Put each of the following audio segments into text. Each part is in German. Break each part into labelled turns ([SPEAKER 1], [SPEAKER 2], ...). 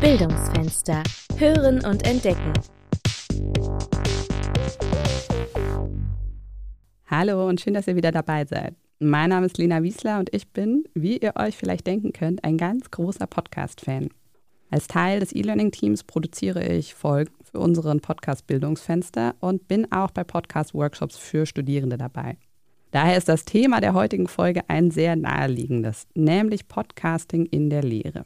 [SPEAKER 1] Bildungsfenster. Hören und entdecken.
[SPEAKER 2] Hallo und schön, dass ihr wieder dabei seid. Mein Name ist Lena Wiesler und ich bin, wie ihr euch vielleicht denken könnt, ein ganz großer Podcast-Fan. Als Teil des E-Learning-Teams produziere ich Folgen für unseren Podcast Bildungsfenster und bin auch bei Podcast-Workshops für Studierende dabei. Daher ist das Thema der heutigen Folge ein sehr naheliegendes, nämlich Podcasting in der Lehre.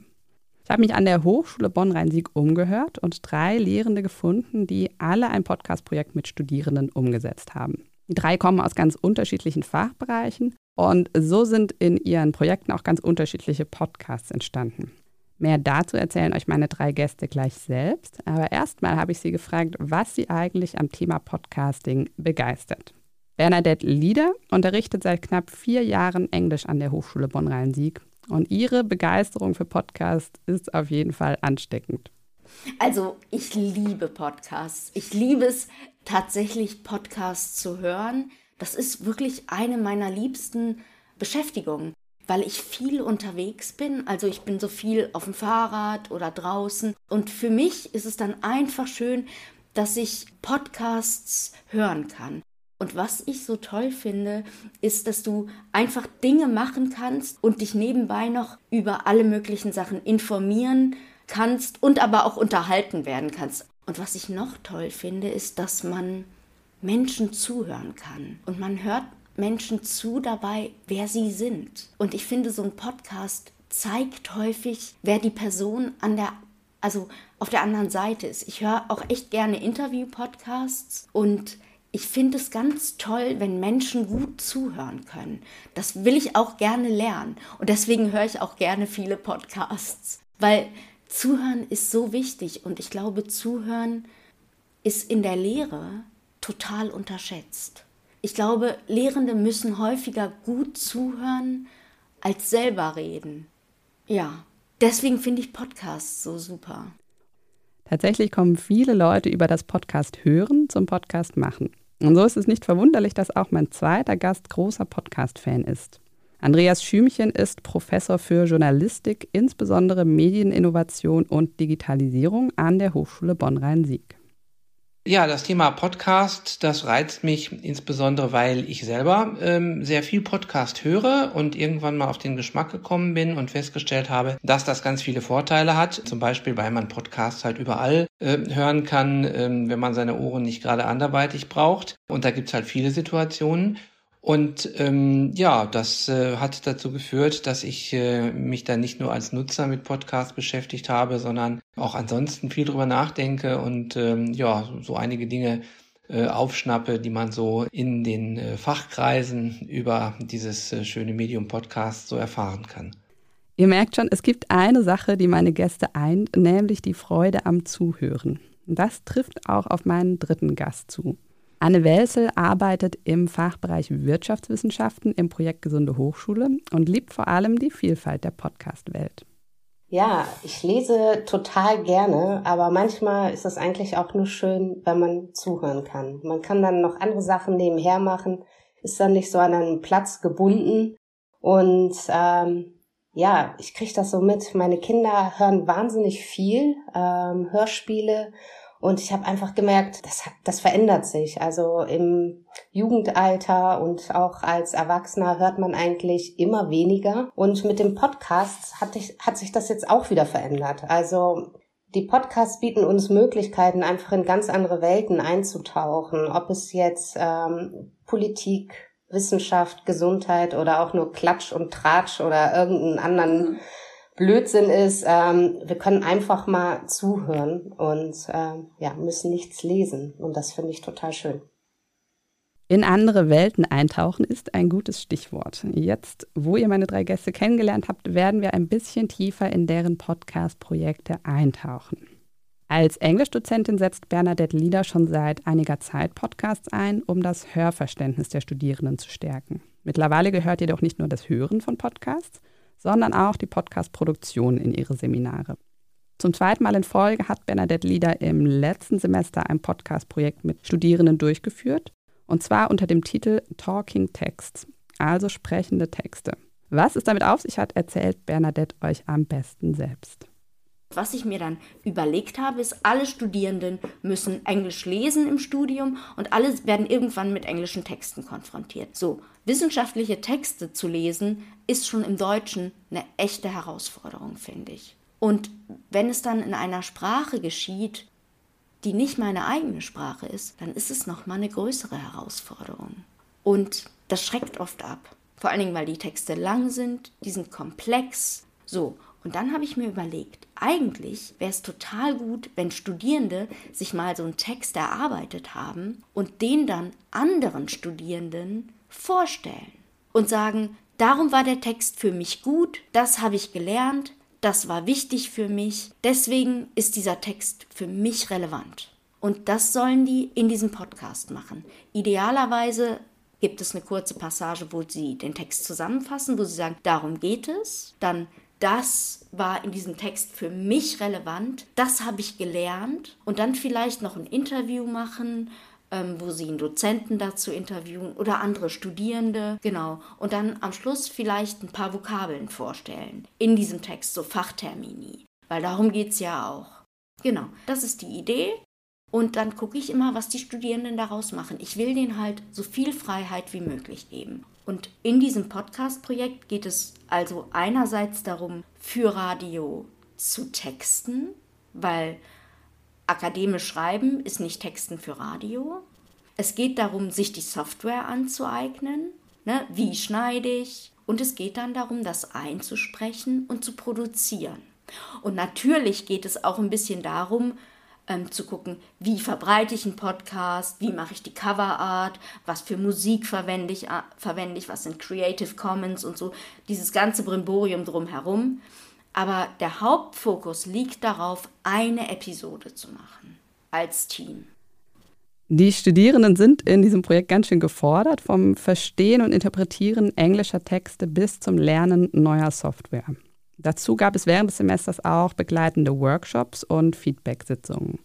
[SPEAKER 2] Ich habe mich an der Hochschule Bonn-Rhein-Sieg umgehört und drei Lehrende gefunden, die alle ein Podcast-Projekt mit Studierenden umgesetzt haben. Die drei kommen aus ganz unterschiedlichen Fachbereichen und so sind in ihren Projekten auch ganz unterschiedliche Podcasts entstanden. Mehr dazu erzählen euch meine drei Gäste gleich selbst, aber erstmal habe ich sie gefragt, was sie eigentlich am Thema Podcasting begeistert. Bernadette Lieder unterrichtet seit knapp vier Jahren Englisch an der Hochschule Bonn-Rhein-Sieg. Und ihre Begeisterung für Podcasts ist auf jeden Fall ansteckend.
[SPEAKER 3] Also ich liebe Podcasts. Ich liebe es tatsächlich, Podcasts zu hören. Das ist wirklich eine meiner liebsten Beschäftigungen, weil ich viel unterwegs bin. Also ich bin so viel auf dem Fahrrad oder draußen. Und für mich ist es dann einfach schön, dass ich Podcasts hören kann. Und was ich so toll finde, ist, dass du einfach Dinge machen kannst und dich nebenbei noch über alle möglichen Sachen informieren kannst und aber auch unterhalten werden kannst. Und was ich noch toll finde, ist, dass man Menschen zuhören kann. Und man hört Menschen zu dabei, wer sie sind. Und ich finde, so ein Podcast zeigt häufig, wer die Person an der, also auf der anderen Seite ist. Ich höre auch echt gerne Interview-Podcasts und ich finde es ganz toll, wenn Menschen gut zuhören können. Das will ich auch gerne lernen. Und deswegen höre ich auch gerne viele Podcasts. Weil Zuhören ist so wichtig. Und ich glaube, Zuhören ist in der Lehre total unterschätzt. Ich glaube, Lehrende müssen häufiger gut zuhören als selber reden. Ja, deswegen finde ich Podcasts so super.
[SPEAKER 2] Tatsächlich kommen viele Leute über das Podcast hören zum Podcast machen. Und so ist es nicht verwunderlich, dass auch mein zweiter Gast großer Podcast-Fan ist. Andreas Schümchen ist Professor für Journalistik, insbesondere Medieninnovation und Digitalisierung an der Hochschule Bonn-Rhein-Sieg.
[SPEAKER 4] Ja, das Thema Podcast, das reizt mich insbesondere, weil ich selber ähm, sehr viel Podcast höre und irgendwann mal auf den Geschmack gekommen bin und festgestellt habe, dass das ganz viele Vorteile hat. Zum Beispiel, weil man Podcasts halt überall äh, hören kann, ähm, wenn man seine Ohren nicht gerade anderweitig braucht. Und da gibt's halt viele Situationen. Und ähm, ja, das äh, hat dazu geführt, dass ich äh, mich dann nicht nur als Nutzer mit Podcasts beschäftigt habe, sondern auch ansonsten viel drüber nachdenke und ähm, ja, so einige Dinge äh, aufschnappe, die man so in den äh, Fachkreisen über dieses äh, schöne Medium Podcast so erfahren kann.
[SPEAKER 2] Ihr merkt schon, es gibt eine Sache, die meine Gäste eint, nämlich die Freude am Zuhören. Das trifft auch auf meinen dritten Gast zu. Anne Welsel arbeitet im Fachbereich Wirtschaftswissenschaften im Projekt Gesunde Hochschule und liebt vor allem die Vielfalt der Podcast-Welt.
[SPEAKER 5] Ja, ich lese total gerne, aber manchmal ist es eigentlich auch nur schön, wenn man zuhören kann. Man kann dann noch andere Sachen nebenher machen, ist dann nicht so an einen Platz gebunden. Und ähm, ja, ich kriege das so mit. Meine Kinder hören wahnsinnig viel ähm, Hörspiele und ich habe einfach gemerkt, das, das verändert sich. Also im Jugendalter und auch als Erwachsener hört man eigentlich immer weniger. Und mit dem Podcast hat, ich, hat sich das jetzt auch wieder verändert. Also die Podcasts bieten uns Möglichkeiten, einfach in ganz andere Welten einzutauchen. Ob es jetzt ähm, Politik, Wissenschaft, Gesundheit oder auch nur Klatsch und Tratsch oder irgendeinen anderen mhm. Blödsinn ist, ähm, wir können einfach mal zuhören und ähm, ja, müssen nichts lesen. Und das finde ich total schön.
[SPEAKER 2] In andere Welten eintauchen ist ein gutes Stichwort. Jetzt, wo ihr meine drei Gäste kennengelernt habt, werden wir ein bisschen tiefer in deren Podcast-Projekte eintauchen. Als Englischdozentin setzt Bernadette Lieder schon seit einiger Zeit Podcasts ein, um das Hörverständnis der Studierenden zu stärken. Mittlerweile gehört jedoch nicht nur das Hören von Podcasts, sondern auch die Podcast-Produktion in ihre Seminare. Zum zweiten Mal in Folge hat Bernadette Lieder im letzten Semester ein Podcast-Projekt mit Studierenden durchgeführt, und zwar unter dem Titel Talking Texts, also sprechende Texte. Was es damit auf sich hat, erzählt Bernadette euch am besten selbst.
[SPEAKER 3] Was ich mir dann überlegt habe, ist, alle Studierenden müssen Englisch lesen im Studium und alle werden irgendwann mit englischen Texten konfrontiert. So, wissenschaftliche Texte zu lesen, ist schon im Deutschen eine echte Herausforderung, finde ich. Und wenn es dann in einer Sprache geschieht, die nicht meine eigene Sprache ist, dann ist es nochmal eine größere Herausforderung. Und das schreckt oft ab. Vor allen Dingen, weil die Texte lang sind, die sind komplex. So, und dann habe ich mir überlegt, eigentlich wäre es total gut, wenn Studierende sich mal so einen Text erarbeitet haben und den dann anderen Studierenden vorstellen und sagen, darum war der Text für mich gut, das habe ich gelernt, das war wichtig für mich, deswegen ist dieser Text für mich relevant. Und das sollen die in diesem Podcast machen. Idealerweise gibt es eine kurze Passage, wo sie den Text zusammenfassen, wo sie sagen, darum geht es. Dann das war in diesem Text für mich relevant, das habe ich gelernt und dann vielleicht noch ein Interview machen, ähm, wo sie einen Dozenten dazu interviewen oder andere Studierende, genau. Und dann am Schluss vielleicht ein paar Vokabeln vorstellen in diesem Text, so Fachtermini, weil darum geht es ja auch. Genau, das ist die Idee. Und dann gucke ich immer, was die Studierenden daraus machen. Ich will denen halt so viel Freiheit wie möglich geben. Und in diesem Podcast-Projekt geht es also einerseits darum, für Radio zu texten, weil akademisch schreiben ist nicht Texten für Radio. Es geht darum, sich die Software anzueignen. Ne? Wie schneide ich? Und es geht dann darum, das einzusprechen und zu produzieren. Und natürlich geht es auch ein bisschen darum, ähm, zu gucken, wie verbreite ich einen Podcast, wie mache ich die Coverart, was für Musik verwende ich, äh, verwende ich, was sind Creative Commons und so, dieses ganze Brimborium drumherum. Aber der Hauptfokus liegt darauf, eine Episode zu machen als Team.
[SPEAKER 2] Die Studierenden sind in diesem Projekt ganz schön gefordert, vom Verstehen und Interpretieren englischer Texte bis zum Lernen neuer Software. Dazu gab es während des Semesters auch begleitende Workshops und Feedback-Sitzungen.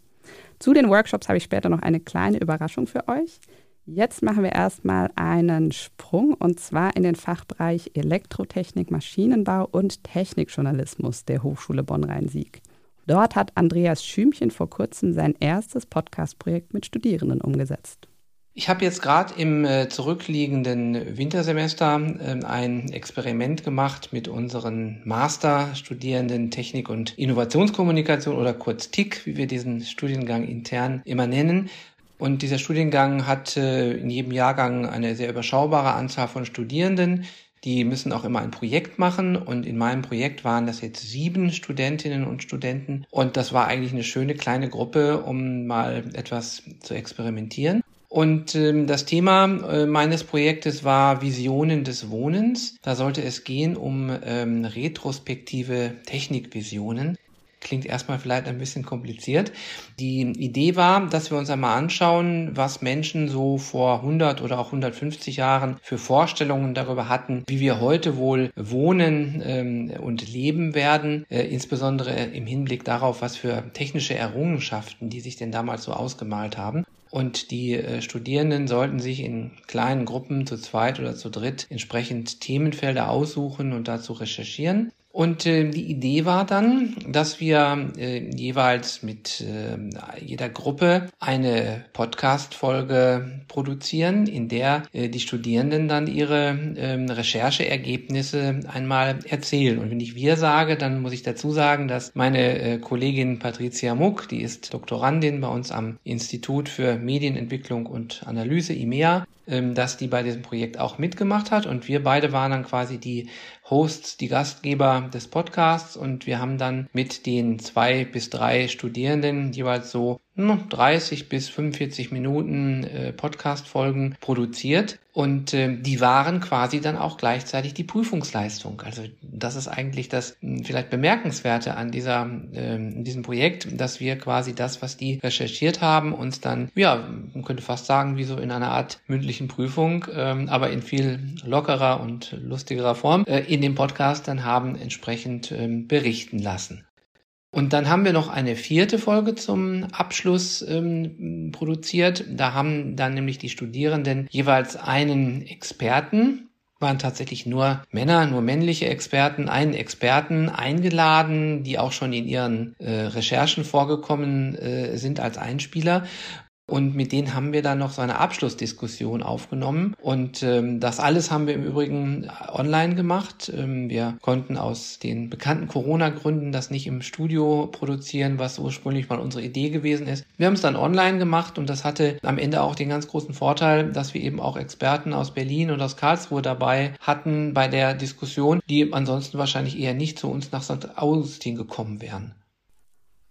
[SPEAKER 2] Zu den Workshops habe ich später noch eine kleine Überraschung für euch. Jetzt machen wir erstmal einen Sprung und zwar in den Fachbereich Elektrotechnik, Maschinenbau und Technikjournalismus der Hochschule Bonn-Rhein-Sieg. Dort hat Andreas Schümchen vor kurzem sein erstes Podcast-Projekt mit Studierenden umgesetzt.
[SPEAKER 4] Ich habe jetzt gerade im äh, zurückliegenden Wintersemester äh, ein Experiment gemacht mit unseren Masterstudierenden Technik und Innovationskommunikation oder kurz TIC, wie wir diesen Studiengang intern immer nennen. Und dieser Studiengang hat äh, in jedem Jahrgang eine sehr überschaubare Anzahl von Studierenden. Die müssen auch immer ein Projekt machen und in meinem Projekt waren das jetzt sieben Studentinnen und Studenten und das war eigentlich eine schöne kleine Gruppe, um mal etwas zu experimentieren. Und ähm, das Thema äh, meines Projektes war Visionen des Wohnens. Da sollte es gehen um ähm, retrospektive Technikvisionen. Klingt erstmal vielleicht ein bisschen kompliziert. Die Idee war, dass wir uns einmal anschauen, was Menschen so vor 100 oder auch 150 Jahren für Vorstellungen darüber hatten, wie wir heute wohl wohnen ähm, und leben werden, äh, insbesondere im Hinblick darauf, was für technische Errungenschaften die sich denn damals so ausgemalt haben. Und die äh, Studierenden sollten sich in kleinen Gruppen zu zweit oder zu dritt entsprechend Themenfelder aussuchen und dazu recherchieren. Und äh, die Idee war dann, dass wir äh, jeweils mit äh, jeder Gruppe eine Podcast-Folge produzieren, in der äh, die Studierenden dann ihre äh, Rechercheergebnisse einmal erzählen. Und wenn ich wir sage, dann muss ich dazu sagen, dass meine äh, Kollegin Patricia Muck, die ist Doktorandin bei uns am Institut für Medienentwicklung und Analyse, IMEA, ähm, dass die bei diesem Projekt auch mitgemacht hat und wir beide waren dann quasi die Hosts, die Gastgeber des Podcasts. Und wir haben dann mit den zwei bis drei Studierenden jeweils so 30 bis 45 Minuten äh, Podcast-Folgen produziert und äh, die waren quasi dann auch gleichzeitig die Prüfungsleistung. Also das ist eigentlich das hm, vielleicht bemerkenswerte an dieser äh, diesem Projekt, dass wir quasi das, was die recherchiert haben, uns dann ja man könnte fast sagen wie so in einer Art mündlichen Prüfung, ähm, aber in viel lockerer und lustigerer Form äh, in dem Podcast dann haben entsprechend ähm, berichten lassen. Und dann haben wir noch eine vierte Folge zum Abschluss ähm, produziert. Da haben dann nämlich die Studierenden jeweils einen Experten waren tatsächlich nur Männer, nur männliche Experten, einen Experten eingeladen, die auch schon in ihren äh, Recherchen vorgekommen äh, sind als Einspieler. Und mit denen haben wir dann noch so eine Abschlussdiskussion aufgenommen. Und ähm, das alles haben wir im Übrigen online gemacht. Ähm, wir konnten aus den bekannten Corona-Gründen das nicht im Studio produzieren, was ursprünglich mal unsere Idee gewesen ist. Wir haben es dann online gemacht und das hatte am Ende auch den ganz großen Vorteil, dass wir eben auch Experten aus Berlin und aus Karlsruhe dabei hatten bei der Diskussion, die ansonsten wahrscheinlich eher nicht zu uns nach St. Augustin gekommen wären.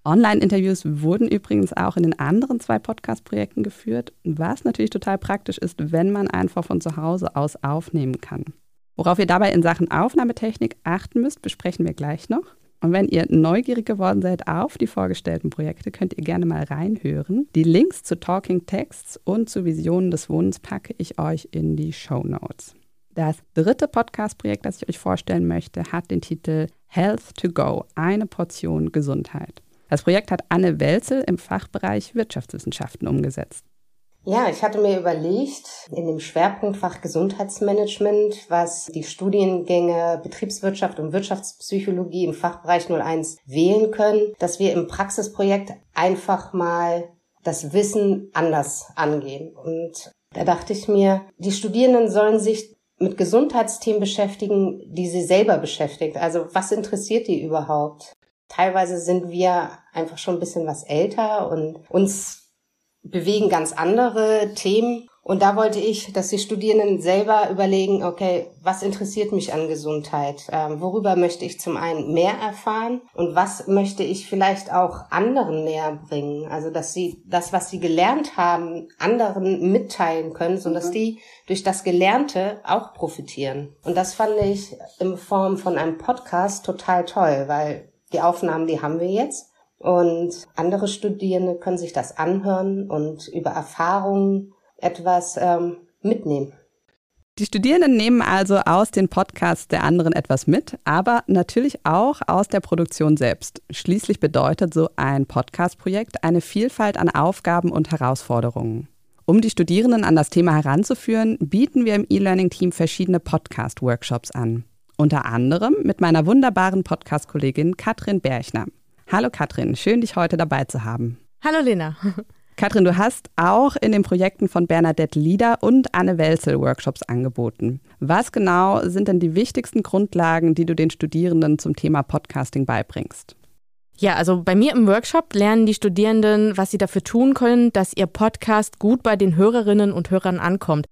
[SPEAKER 2] Online-Interviews wurden übrigens auch in den anderen zwei Podcast-Projekten geführt, was natürlich total praktisch ist, wenn man einfach von zu Hause aus aufnehmen kann. Worauf ihr dabei in Sachen Aufnahmetechnik achten müsst, besprechen wir gleich noch. Und wenn ihr neugierig geworden seid auf die vorgestellten Projekte, könnt ihr gerne mal reinhören. Die Links zu Talking Texts und zu Visionen des Wohnens packe ich euch in die Show Notes. Das dritte Podcast-Projekt, das ich euch vorstellen möchte, hat den Titel Health to Go, eine Portion Gesundheit. Das Projekt hat Anne Welzel im Fachbereich Wirtschaftswissenschaften umgesetzt.
[SPEAKER 5] Ja, ich hatte mir überlegt, in dem Schwerpunktfach Gesundheitsmanagement, was die Studiengänge Betriebswirtschaft und Wirtschaftspsychologie im Fachbereich 01 wählen können, dass wir im Praxisprojekt einfach mal das Wissen anders angehen. Und da dachte ich mir, die Studierenden sollen sich mit Gesundheitsthemen beschäftigen, die sie selber beschäftigt. Also was interessiert die überhaupt? Teilweise sind wir einfach schon ein bisschen was älter und uns bewegen ganz andere Themen. Und da wollte ich, dass die Studierenden selber überlegen, okay, was interessiert mich an Gesundheit? Ähm, worüber möchte ich zum einen mehr erfahren? Und was möchte ich vielleicht auch anderen näher bringen? Also, dass sie das, was sie gelernt haben, anderen mitteilen können, sodass mhm. die durch das Gelernte auch profitieren. Und das fand ich in Form von einem Podcast total toll, weil die Aufnahmen, die haben wir jetzt. Und andere Studierende können sich das anhören und über Erfahrungen etwas ähm, mitnehmen.
[SPEAKER 2] Die Studierenden nehmen also aus den Podcasts der anderen etwas mit, aber natürlich auch aus der Produktion selbst. Schließlich bedeutet so ein Podcast-Projekt eine Vielfalt an Aufgaben und Herausforderungen. Um die Studierenden an das Thema heranzuführen, bieten wir im E-Learning-Team verschiedene Podcast-Workshops an. Unter anderem mit meiner wunderbaren Podcast-Kollegin Katrin Berchner. Hallo Katrin, schön dich heute dabei zu haben.
[SPEAKER 1] Hallo Lena.
[SPEAKER 2] Katrin, du hast auch in den Projekten von Bernadette Lieder und Anne Welzel Workshops angeboten. Was genau sind denn die wichtigsten Grundlagen, die du den Studierenden zum Thema Podcasting beibringst?
[SPEAKER 1] Ja, also bei mir im Workshop lernen die Studierenden, was sie dafür tun können, dass ihr Podcast gut bei den Hörerinnen und Hörern ankommt.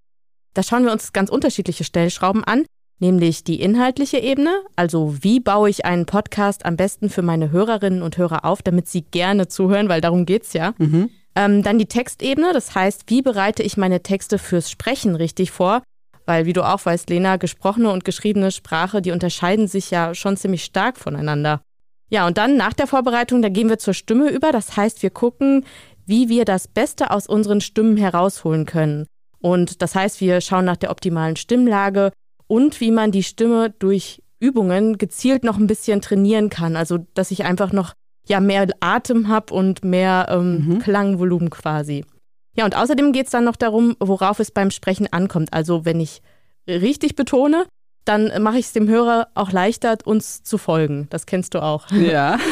[SPEAKER 1] Da schauen wir uns ganz unterschiedliche Stellschrauben an nämlich die inhaltliche Ebene, also wie baue ich einen Podcast am besten für meine Hörerinnen und Hörer auf, damit sie gerne zuhören, weil darum geht's ja. Mhm. Ähm, dann die Textebene, das heißt, wie bereite ich meine Texte fürs Sprechen richtig vor? Weil, wie du auch weißt, Lena, gesprochene und geschriebene Sprache, die unterscheiden sich ja schon ziemlich stark voneinander. Ja, und dann nach der Vorbereitung, da gehen wir zur Stimme über. Das heißt, wir gucken, wie wir das Beste aus unseren Stimmen herausholen können. Und das heißt, wir schauen nach der optimalen Stimmlage, und wie man die Stimme durch Übungen gezielt noch ein bisschen trainieren kann. Also, dass ich einfach noch ja mehr Atem habe und mehr ähm, mhm. Klangvolumen quasi. Ja, und außerdem geht es dann noch darum, worauf es beim Sprechen ankommt. Also, wenn ich richtig betone, dann mache ich es dem Hörer auch leichter, uns zu folgen. Das kennst du auch.
[SPEAKER 2] Ja.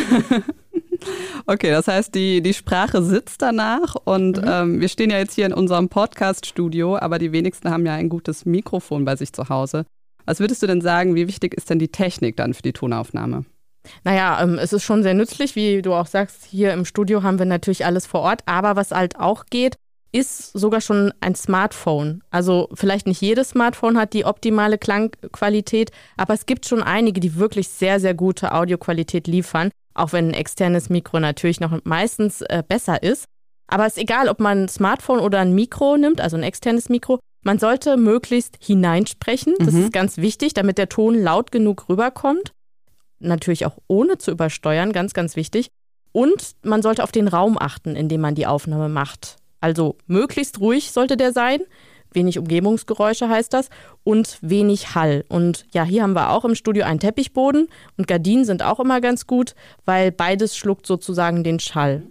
[SPEAKER 2] Okay, das heißt, die, die Sprache sitzt danach und mhm. ähm, wir stehen ja jetzt hier in unserem Podcast-Studio, aber die wenigsten haben ja ein gutes Mikrofon bei sich zu Hause. Was würdest du denn sagen, wie wichtig ist denn die Technik dann für die Tonaufnahme?
[SPEAKER 1] Naja, ähm, es ist schon sehr nützlich, wie du auch sagst, hier im Studio haben wir natürlich alles vor Ort, aber was halt auch geht, ist sogar schon ein Smartphone. Also vielleicht nicht jedes Smartphone hat die optimale Klangqualität, aber es gibt schon einige, die wirklich sehr, sehr gute Audioqualität liefern. Auch wenn ein externes Mikro natürlich noch meistens äh, besser ist. Aber es ist egal, ob man ein Smartphone oder ein Mikro nimmt, also ein externes Mikro. Man sollte möglichst hineinsprechen. Das mhm. ist ganz wichtig, damit der Ton laut genug rüberkommt. Natürlich auch ohne zu übersteuern, ganz, ganz wichtig. Und man sollte auf den Raum achten, in dem man die Aufnahme macht. Also möglichst ruhig sollte der sein wenig Umgebungsgeräusche heißt das und wenig Hall. Und ja, hier haben wir auch im Studio einen Teppichboden und Gardinen sind auch immer ganz gut, weil beides schluckt sozusagen den Schall.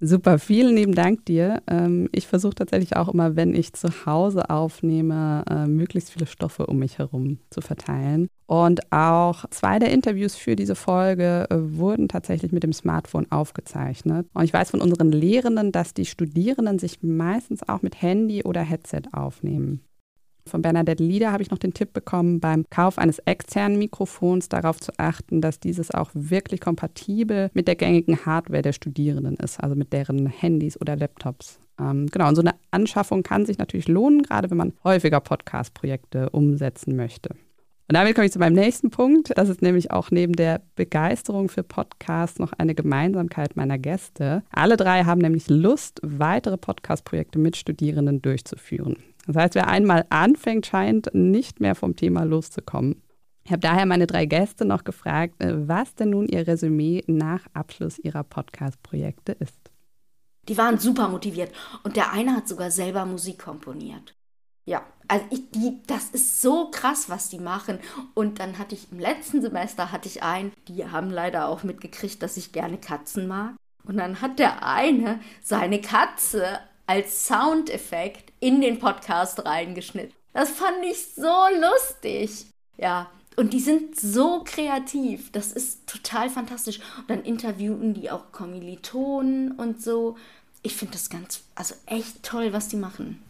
[SPEAKER 2] Super, vielen lieben Dank dir. Ähm, ich versuche tatsächlich auch immer, wenn ich zu Hause aufnehme, äh, möglichst viele Stoffe um mich herum zu verteilen. Und auch zwei der Interviews für diese Folge äh, wurden tatsächlich mit dem Smartphone aufgezeichnet. Und ich weiß von unseren Lehrenden, dass die Studierenden sich meistens auch mit Handy oder Headset aufnehmen. Von Bernadette Lieder habe ich noch den Tipp bekommen, beim Kauf eines externen Mikrofons darauf zu achten, dass dieses auch wirklich kompatibel mit der gängigen Hardware der Studierenden ist, also mit deren Handys oder Laptops. Ähm, genau, und so eine Anschaffung kann sich natürlich lohnen, gerade wenn man häufiger Podcast-Projekte umsetzen möchte. Und damit komme ich zu meinem nächsten Punkt. Das ist nämlich auch neben der Begeisterung für Podcasts noch eine Gemeinsamkeit meiner Gäste. Alle drei haben nämlich Lust, weitere Podcast-Projekte mit Studierenden durchzuführen. Das heißt, wer einmal anfängt, scheint nicht mehr vom Thema loszukommen. Ich habe daher meine drei Gäste noch gefragt, äh, was denn nun ihr Resümee nach Abschluss ihrer Podcast-Projekte ist.
[SPEAKER 3] Die waren super motiviert und der eine hat sogar selber Musik komponiert. Ja, also ich, die, das ist so krass, was die machen. Und dann hatte ich im letzten Semester hatte ich einen, die haben leider auch mitgekriegt, dass ich gerne Katzen mag. Und dann hat der eine seine Katze als Soundeffekt in den Podcast reingeschnitten. Das fand ich so lustig. Ja, und die sind so kreativ. Das ist total fantastisch. Und dann interviewen die auch Kommilitonen und so. Ich finde das ganz, also echt toll, was die machen.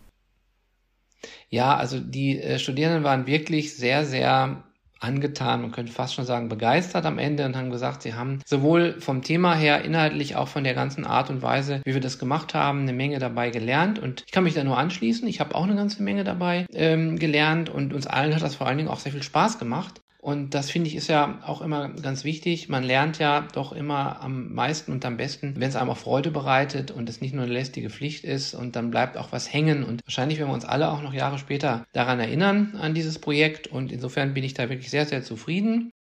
[SPEAKER 4] Ja, also die äh, Studierenden waren wirklich sehr, sehr angetan, man könnte fast schon sagen begeistert am Ende und haben gesagt, sie haben sowohl vom Thema her, inhaltlich auch von der ganzen Art und Weise, wie wir das gemacht haben, eine Menge dabei gelernt und ich kann mich da nur anschließen. Ich habe auch eine ganze Menge dabei ähm, gelernt und uns allen hat das vor allen Dingen auch sehr viel Spaß gemacht. Und das finde ich ist ja auch immer ganz wichtig. Man lernt ja doch immer am meisten und am besten, wenn es einem auch Freude bereitet und es nicht nur eine lästige Pflicht ist und dann bleibt auch was hängen. Und wahrscheinlich werden wir uns alle auch noch Jahre später daran erinnern, an dieses Projekt. Und insofern bin ich da wirklich sehr, sehr zufrieden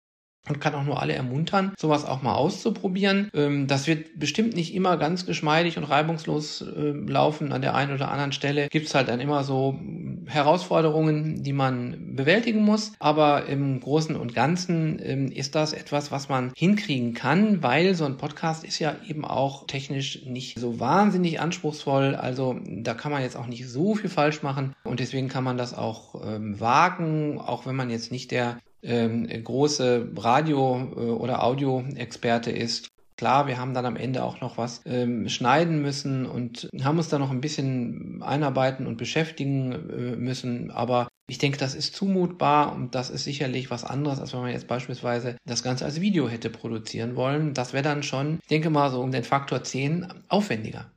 [SPEAKER 4] und kann auch nur alle ermuntern, sowas auch mal auszuprobieren. Ähm, das wird bestimmt nicht immer ganz geschmeidig und reibungslos äh, laufen. An der einen oder anderen Stelle gibt es halt dann immer so Herausforderungen, die man bewältigen muss. Aber im Großen und Ganzen ähm, ist das etwas, was man hinkriegen kann, weil so ein Podcast ist ja eben auch technisch nicht so wahnsinnig anspruchsvoll. Also da kann man jetzt auch nicht so viel falsch machen. Und deswegen kann man das auch ähm, wagen, auch wenn man jetzt nicht der ähm, große Radio- äh, oder Audio-Experte ist. Klar, wir haben dann am Ende auch noch was ähm, schneiden müssen und haben uns da noch ein bisschen einarbeiten und beschäftigen äh, müssen, aber ich denke, das ist zumutbar und das ist sicherlich was anderes, als wenn man jetzt beispielsweise das Ganze als Video hätte produzieren wollen. Das wäre dann schon, ich denke mal, so um den Faktor 10 aufwendiger.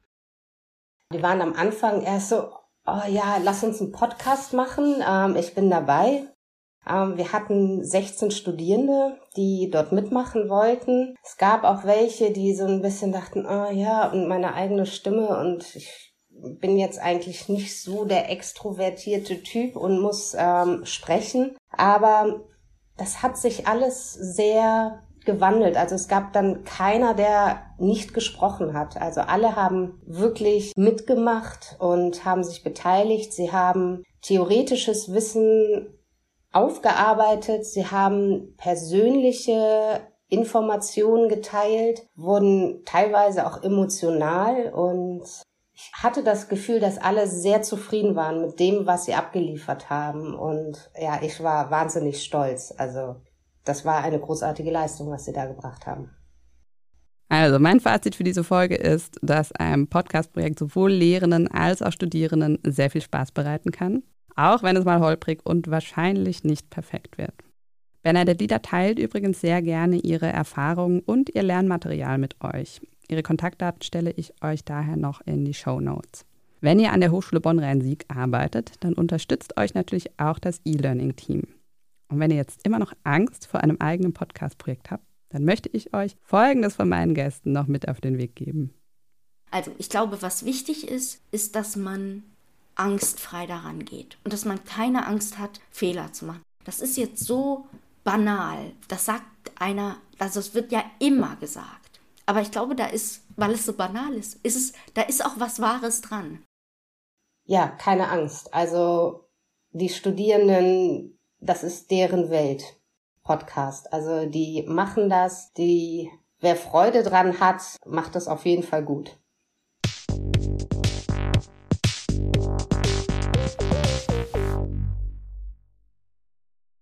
[SPEAKER 5] Die waren am Anfang erst so, oh ja, lass uns einen Podcast machen. Ähm, ich bin dabei. Ähm, wir hatten 16 Studierende, die dort mitmachen wollten. Es gab auch welche, die so ein bisschen dachten, oh ja, und meine eigene Stimme und ich bin jetzt eigentlich nicht so der extrovertierte Typ und muss ähm, sprechen. Aber das hat sich alles sehr gewandelt. Also es gab dann keiner, der nicht gesprochen hat. Also alle haben wirklich mitgemacht und haben sich beteiligt. Sie haben theoretisches Wissen aufgearbeitet, sie haben persönliche Informationen geteilt, wurden teilweise auch emotional und ich hatte das Gefühl, dass alle sehr zufrieden waren mit dem, was sie abgeliefert haben und ja, ich war wahnsinnig stolz. Also das war eine großartige Leistung, was sie da gebracht haben.
[SPEAKER 2] Also mein Fazit für diese Folge ist, dass ein Podcast-Projekt sowohl Lehrenden als auch Studierenden sehr viel Spaß bereiten kann auch wenn es mal holprig und wahrscheinlich nicht perfekt wird. Bernadette Lieder teilt übrigens sehr gerne ihre Erfahrungen und ihr Lernmaterial mit euch. Ihre Kontaktdaten stelle ich euch daher noch in die Show Notes. Wenn ihr an der Hochschule Bonn-Rhein-Sieg arbeitet, dann unterstützt euch natürlich auch das E-Learning-Team. Und wenn ihr jetzt immer noch Angst vor einem eigenen Podcast-Projekt habt, dann möchte ich euch Folgendes von meinen Gästen noch mit auf den Weg geben.
[SPEAKER 3] Also ich glaube, was wichtig ist, ist, dass man angstfrei daran geht und dass man keine Angst hat, Fehler zu machen. Das ist jetzt so banal. Das sagt einer, also es wird ja immer gesagt. Aber ich glaube, da ist, weil es so banal ist, ist es, da ist auch was Wahres dran.
[SPEAKER 5] Ja, keine Angst. Also die Studierenden, das ist deren Welt. Podcast. Also die machen das, die, wer Freude dran hat, macht das auf jeden Fall gut.